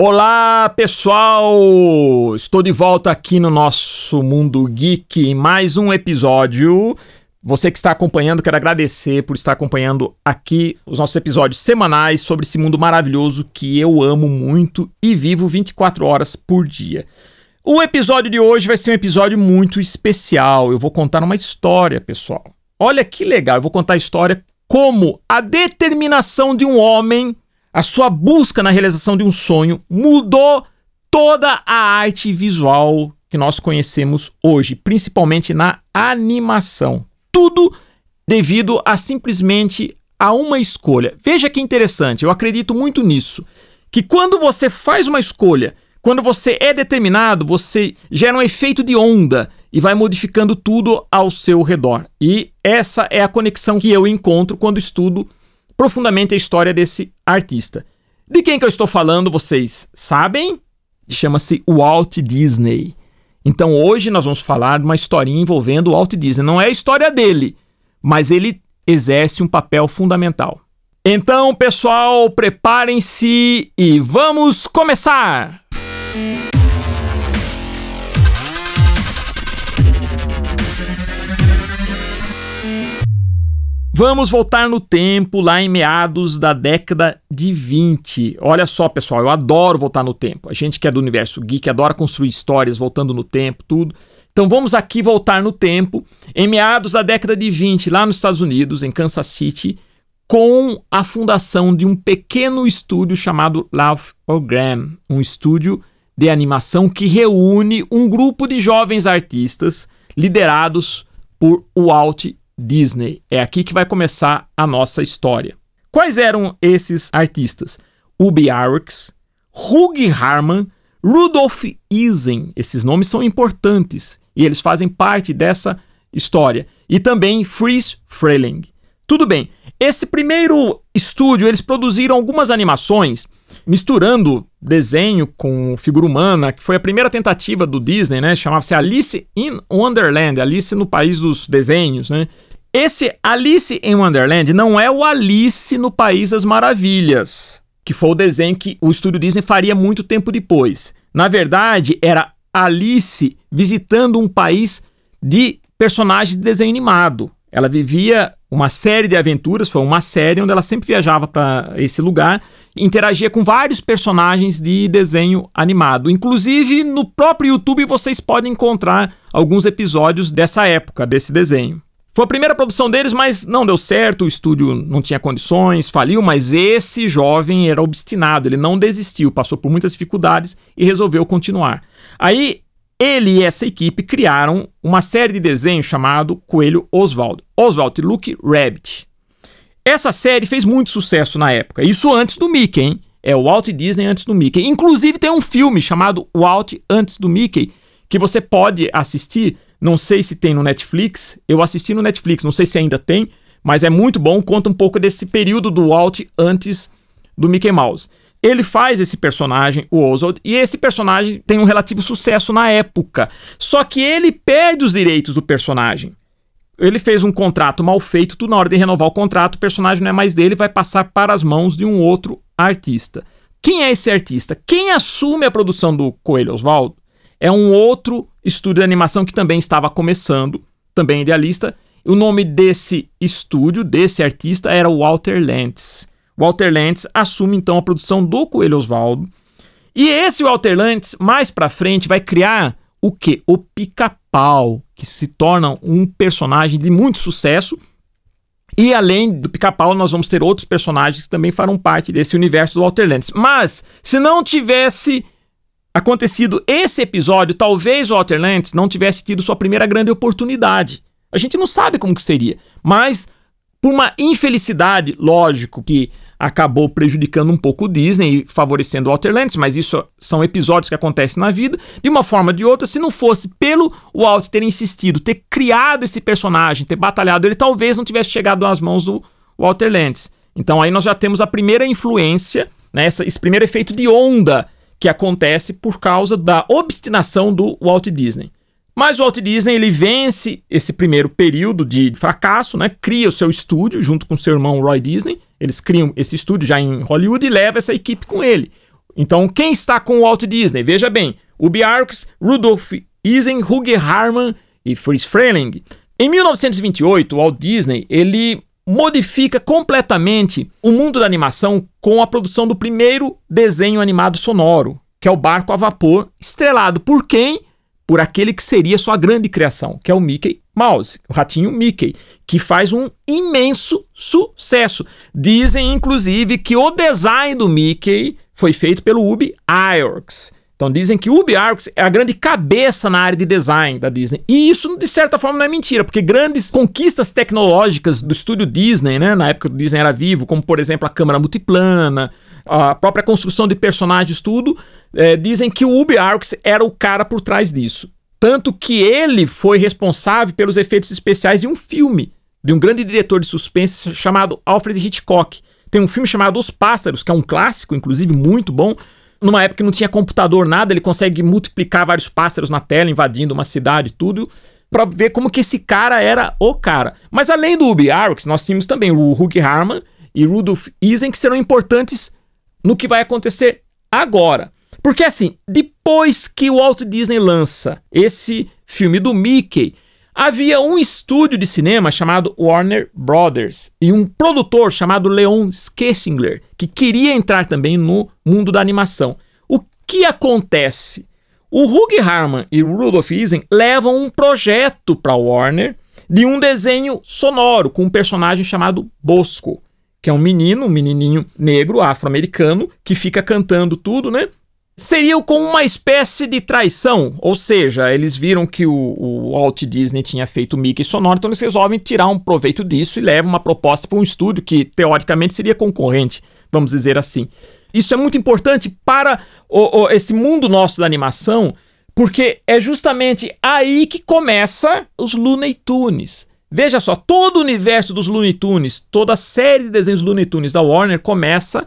Olá, pessoal! Estou de volta aqui no nosso Mundo Geek em mais um episódio. Você que está acompanhando, quero agradecer por estar acompanhando aqui os nossos episódios semanais sobre esse mundo maravilhoso que eu amo muito e vivo 24 horas por dia. O episódio de hoje vai ser um episódio muito especial. Eu vou contar uma história, pessoal. Olha que legal, eu vou contar a história como a determinação de um homem a sua busca na realização de um sonho mudou toda a arte visual que nós conhecemos hoje, principalmente na animação. Tudo devido a simplesmente a uma escolha. Veja que interessante, eu acredito muito nisso, que quando você faz uma escolha, quando você é determinado, você gera um efeito de onda e vai modificando tudo ao seu redor. E essa é a conexão que eu encontro quando estudo profundamente a história desse artista. De quem que eu estou falando, vocês sabem? Chama-se Walt Disney. Então hoje nós vamos falar de uma historinha envolvendo o Walt Disney. Não é a história dele, mas ele exerce um papel fundamental. Então, pessoal, preparem-se e vamos começar! Vamos voltar no tempo, lá em meados da década de 20. Olha só, pessoal, eu adoro voltar no tempo. A gente que é do universo geek adora construir histórias voltando no tempo, tudo. Então vamos aqui voltar no tempo, em meados da década de 20, lá nos Estados Unidos, em Kansas City, com a fundação de um pequeno estúdio chamado Laugh Orgram, um estúdio de animação que reúne um grupo de jovens artistas liderados por Walt Disney. É aqui que vai começar a nossa história. Quais eram esses artistas? Ubi Arx, Hugh Harman, Rudolf Isen. Esses nomes são importantes e eles fazem parte dessa história. E também Fritz Freling. Tudo bem, esse primeiro estúdio eles produziram algumas animações misturando desenho com figura humana, que foi a primeira tentativa do Disney, né? Chamava-se Alice in Wonderland, Alice no País dos Desenhos, né? Esse Alice em Wonderland não é o Alice no País das Maravilhas, que foi o desenho que o estúdio Disney faria muito tempo depois. Na verdade, era Alice visitando um país de personagens de desenho animado. Ela vivia uma série de aventuras, foi uma série onde ela sempre viajava para esse lugar, interagia com vários personagens de desenho animado. Inclusive, no próprio YouTube vocês podem encontrar alguns episódios dessa época, desse desenho. Foi a primeira produção deles, mas não deu certo, o estúdio não tinha condições, faliu, mas esse jovem era obstinado, ele não desistiu, passou por muitas dificuldades e resolveu continuar. Aí ele e essa equipe criaram uma série de desenhos chamado Coelho Oswald. Oswald Luke Rabbit. Essa série fez muito sucesso na época, isso antes do Mickey, hein? É o Walt Disney antes do Mickey. Inclusive tem um filme chamado Walt antes do Mickey que você pode assistir não sei se tem no Netflix. Eu assisti no Netflix, não sei se ainda tem, mas é muito bom. Conta um pouco desse período do Walt antes do Mickey Mouse. Ele faz esse personagem, o Oswald, e esse personagem tem um relativo sucesso na época. Só que ele perde os direitos do personagem. Ele fez um contrato mal feito, tudo na hora de renovar o contrato, o personagem não é mais dele, vai passar para as mãos de um outro artista. Quem é esse artista? Quem assume a produção do Coelho Oswaldo é um outro estúdio de animação que também estava começando, também idealista. O nome desse estúdio, desse artista, era Walter Lantz. Walter Lantz assume então a produção do Coelho Osvaldo. E esse Walter Lantz, mais para frente, vai criar o que? O Pica-Pau, que se torna um personagem de muito sucesso. E além do Pica-Pau, nós vamos ter outros personagens que também farão parte desse universo do Walter Lantz. Mas, se não tivesse acontecido esse episódio, talvez o Walter Lantz não tivesse tido sua primeira grande oportunidade. A gente não sabe como que seria, mas por uma infelicidade, lógico que acabou prejudicando um pouco o Disney e favorecendo o Walter Lantz, mas isso são episódios que acontecem na vida. De uma forma ou de outra, se não fosse pelo Walt ter insistido, ter criado esse personagem, ter batalhado ele, talvez não tivesse chegado nas mãos do Walter Lantz. Então aí nós já temos a primeira influência, né, esse primeiro efeito de onda que acontece por causa da obstinação do Walt Disney. Mas o Walt Disney ele vence esse primeiro período de fracasso, né? cria o seu estúdio junto com seu irmão Roy Disney. Eles criam esse estúdio já em Hollywood e leva essa equipe com ele. Então, quem está com o Walt Disney? Veja bem, Ubi Arx, Rudolf Isen, Hugo Harman e Fritz Freleng. Em 1928, o Walt Disney ele modifica completamente o mundo da animação com a produção do primeiro desenho animado sonoro, que é o Barco a Vapor, estrelado por quem? Por aquele que seria sua grande criação, que é o Mickey Mouse, o ratinho Mickey, que faz um imenso sucesso. Dizem, inclusive, que o design do Mickey foi feito pelo Ubi Iwerks. Então dizem que Ubi Iwerks é a grande cabeça na área de design da Disney. E isso, de certa forma, não é mentira, porque grandes conquistas tecnológicas do estúdio Disney, né, na época que o Disney era vivo, como por exemplo a câmera multiplana, a própria construção de personagens, tudo, é, dizem que o Ubi Iwerks era o cara por trás disso. Tanto que ele foi responsável pelos efeitos especiais de um filme de um grande diretor de suspense chamado Alfred Hitchcock. Tem um filme chamado Os Pássaros, que é um clássico, inclusive muito bom. Numa época que não tinha computador, nada, ele consegue multiplicar vários pássaros na tela, invadindo uma cidade tudo, para ver como que esse cara era o cara. Mas além do Ubi Arx, nós tínhamos também o Hugh Harman e Rudolf Isen, que serão importantes no que vai acontecer agora. Porque assim, depois que o Walt Disney lança esse filme do Mickey, havia um estúdio de cinema chamado Warner Brothers e um produtor chamado Leon Schlesinger que queria entrar também no mundo da animação. O que acontece? O Hugh Harman e o Rudolph Isen levam um projeto para Warner de um desenho sonoro com um personagem chamado Bosco, que é um menino, um menininho negro afro-americano que fica cantando tudo, né? Seria como uma espécie de traição, ou seja, eles viram que o, o Walt Disney tinha feito Mickey sonoro, então eles resolvem tirar um proveito disso e levam uma proposta para um estúdio que teoricamente seria concorrente, vamos dizer assim. Isso é muito importante para o, o, esse mundo nosso da animação, porque é justamente aí que começa os Looney Tunes. Veja só, todo o universo dos Looney Tunes, toda a série de desenhos Looney Tunes da Warner começa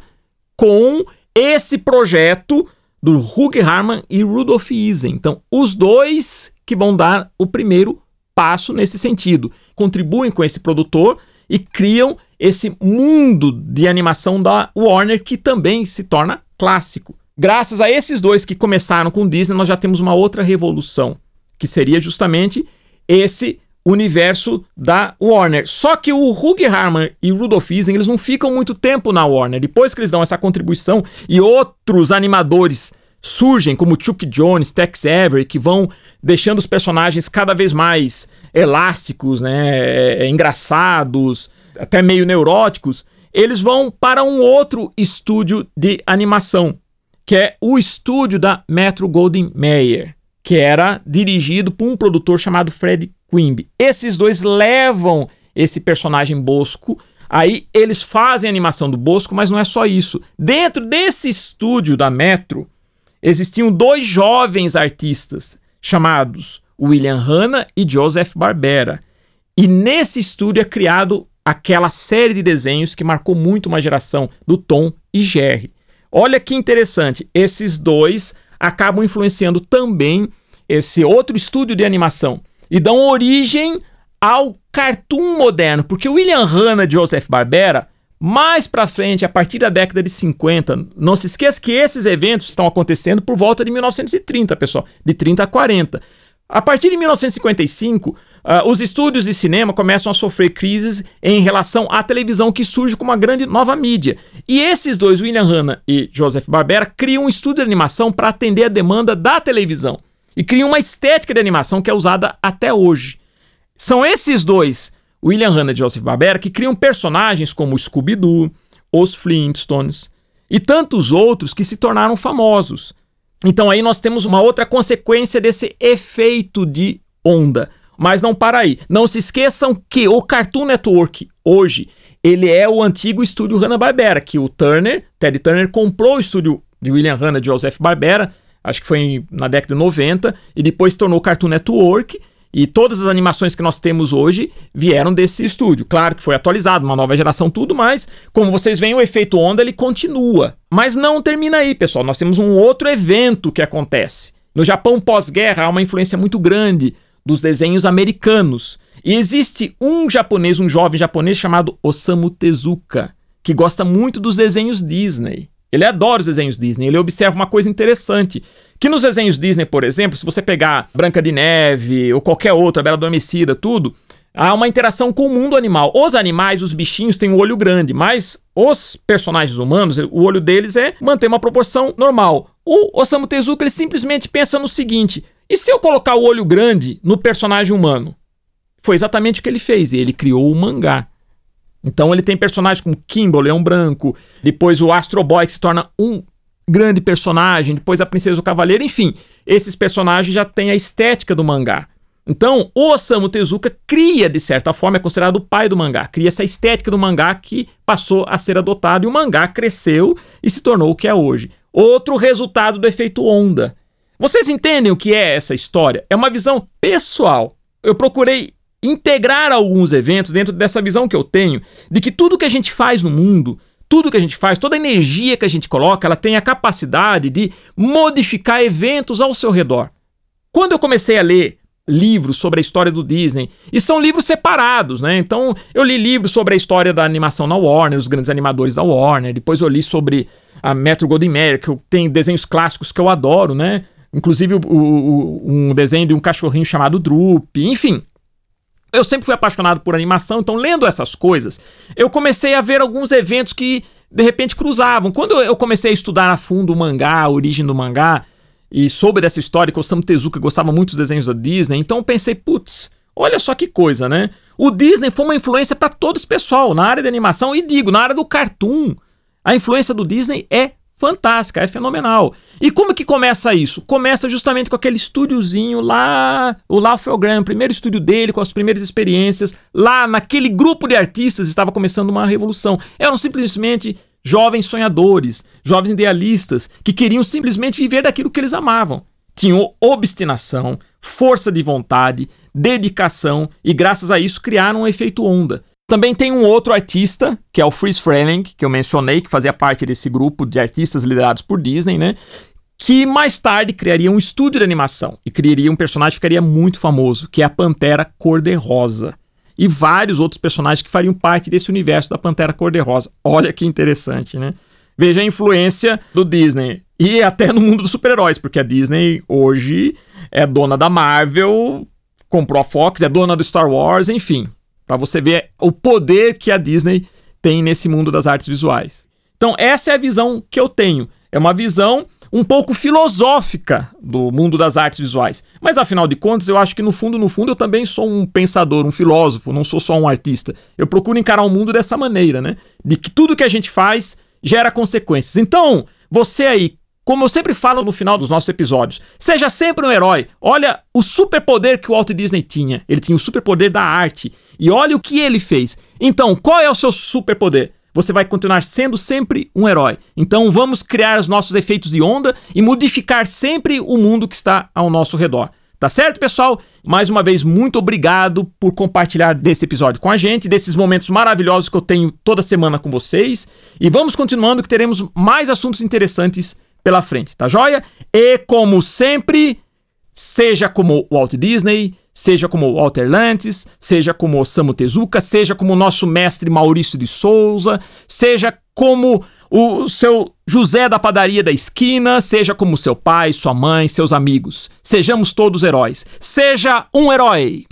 com esse projeto do Hugh Harman e Rudolf Isen. Então, os dois que vão dar o primeiro passo nesse sentido. Contribuem com esse produtor e criam esse mundo de animação da Warner que também se torna clássico. Graças a esses dois que começaram com Disney, nós já temos uma outra revolução, que seria justamente esse universo da Warner. Só que o Hugh Harman e o Rudolph Isen, eles não ficam muito tempo na Warner. Depois que eles dão essa contribuição e outros animadores surgem, como Chuck Jones, Tex Avery, que vão deixando os personagens cada vez mais elásticos, né, é, é, engraçados, até meio neuróticos, eles vão para um outro estúdio de animação, que é o estúdio da Metro Golden Mayer, que era dirigido por um produtor chamado Fred Quimby. Esses dois levam esse personagem Bosco. Aí eles fazem a animação do Bosco, mas não é só isso. Dentro desse estúdio da Metro existiam dois jovens artistas chamados William Hanna e Joseph Barbera. E nesse estúdio é criado aquela série de desenhos que marcou muito uma geração do Tom e Jerry. Olha que interessante, esses dois acabam influenciando também esse outro estúdio de animação e dão origem ao cartoon moderno, porque William Hanna e Joseph Barbera, mais para frente, a partir da década de 50, não se esqueça que esses eventos estão acontecendo por volta de 1930, pessoal, de 30 a 40. A partir de 1955, uh, os estúdios de cinema começam a sofrer crises em relação à televisão que surge como uma grande nova mídia. E esses dois, William Hanna e Joseph Barbera, criam um estúdio de animação para atender a demanda da televisão e criam uma estética de animação que é usada até hoje. São esses dois, William Hanna e Joseph Barbera, que criam personagens como Scooby-Doo, os Flintstones e tantos outros que se tornaram famosos. Então aí nós temos uma outra consequência desse efeito de onda. Mas não para aí. Não se esqueçam que o Cartoon Network hoje, ele é o antigo estúdio Hanna-Barbera, que o Turner, Ted Turner comprou o estúdio de William Hanna e Joseph Barbera acho que foi na década de 90, e depois se tornou Cartoon Network. E todas as animações que nós temos hoje vieram desse estúdio. Claro que foi atualizado, uma nova geração, tudo, mas como vocês veem, o efeito onda ele continua. Mas não termina aí, pessoal. Nós temos um outro evento que acontece. No Japão pós-guerra há uma influência muito grande dos desenhos americanos. E existe um japonês, um jovem japonês chamado Osamu Tezuka, que gosta muito dos desenhos Disney. Ele adora os desenhos Disney, ele observa uma coisa interessante. Que nos desenhos Disney, por exemplo, se você pegar Branca de Neve ou qualquer outra, Bela Adormecida, tudo, há uma interação com o mundo animal. Os animais, os bichinhos, têm um olho grande, mas os personagens humanos, o olho deles é manter uma proporção normal. O Osamu Tezuka, ele simplesmente pensa no seguinte: e se eu colocar o olho grande no personagem humano? Foi exatamente o que ele fez, ele criou o mangá. Então ele tem personagens como Kimbo, Leão Branco, depois o Astro Boy, que se torna um grande personagem, depois a Princesa do Cavaleiro, enfim, esses personagens já têm a estética do mangá. Então, o Osamu Tezuka cria, de certa forma, é considerado o pai do mangá, cria essa estética do mangá que passou a ser adotado e o mangá cresceu e se tornou o que é hoje. Outro resultado do efeito onda. Vocês entendem o que é essa história? É uma visão pessoal. Eu procurei integrar alguns eventos dentro dessa visão que eu tenho de que tudo que a gente faz no mundo, tudo que a gente faz, toda a energia que a gente coloca, ela tem a capacidade de modificar eventos ao seu redor. Quando eu comecei a ler livros sobre a história do Disney, e são livros separados, né? Então, eu li livros sobre a história da animação na Warner, os grandes animadores da Warner, depois eu li sobre a Metro Goldwyn Mayer, que tem desenhos clássicos que eu adoro, né? Inclusive o, o, um desenho de um cachorrinho chamado Droop, enfim. Eu sempre fui apaixonado por animação, então lendo essas coisas, eu comecei a ver alguns eventos que de repente cruzavam. Quando eu comecei a estudar a fundo o mangá, a origem do mangá, e soube dessa história que o Osamu Tezuka gostava muito dos desenhos da Disney, então eu pensei, putz, olha só que coisa, né? O Disney foi uma influência para todo esse pessoal na área de animação e digo, na área do cartoon. A influência do Disney é fantástica, é fenomenal. E como que começa isso? Começa justamente com aquele estúdiozinho lá, o Laugh-O-Gram, primeiro estúdio dele, com as primeiras experiências. Lá naquele grupo de artistas estava começando uma revolução. Eram simplesmente jovens sonhadores, jovens idealistas, que queriam simplesmente viver daquilo que eles amavam. Tinham obstinação, força de vontade, dedicação e, graças a isso, criaram um efeito onda. Também tem um outro artista, que é o Fritz Freleng, que eu mencionei, que fazia parte desse grupo de artistas liderados por Disney, né? Que mais tarde criaria um estúdio de animação e criaria um personagem que ficaria muito famoso, que é a Pantera Cor-de-Rosa. E vários outros personagens que fariam parte desse universo da Pantera Cor-de-Rosa. Olha que interessante, né? Veja a influência do Disney. E até no mundo dos super-heróis, porque a Disney hoje é dona da Marvel, comprou a Fox, é dona do Star Wars, enfim para você ver o poder que a Disney tem nesse mundo das artes visuais. Então, essa é a visão que eu tenho. É uma visão um pouco filosófica do mundo das artes visuais. Mas afinal de contas, eu acho que no fundo, no fundo, eu também sou um pensador, um filósofo, não sou só um artista. Eu procuro encarar o mundo dessa maneira, né? De que tudo que a gente faz gera consequências. Então, você aí como eu sempre falo no final dos nossos episódios, seja sempre um herói. Olha o superpoder que o Walt Disney tinha. Ele tinha o superpoder da arte. E olha o que ele fez. Então, qual é o seu superpoder? Você vai continuar sendo sempre um herói. Então, vamos criar os nossos efeitos de onda e modificar sempre o mundo que está ao nosso redor. Tá certo, pessoal? Mais uma vez, muito obrigado por compartilhar desse episódio com a gente, desses momentos maravilhosos que eu tenho toda semana com vocês. E vamos continuando que teremos mais assuntos interessantes pela frente, tá joia? E como sempre, seja como Walt Disney, seja como Walter Lantes, seja como Osamu Tezuka, seja como nosso mestre Maurício de Souza, seja como o seu José da padaria da esquina, seja como seu pai, sua mãe, seus amigos. Sejamos todos heróis. Seja um herói!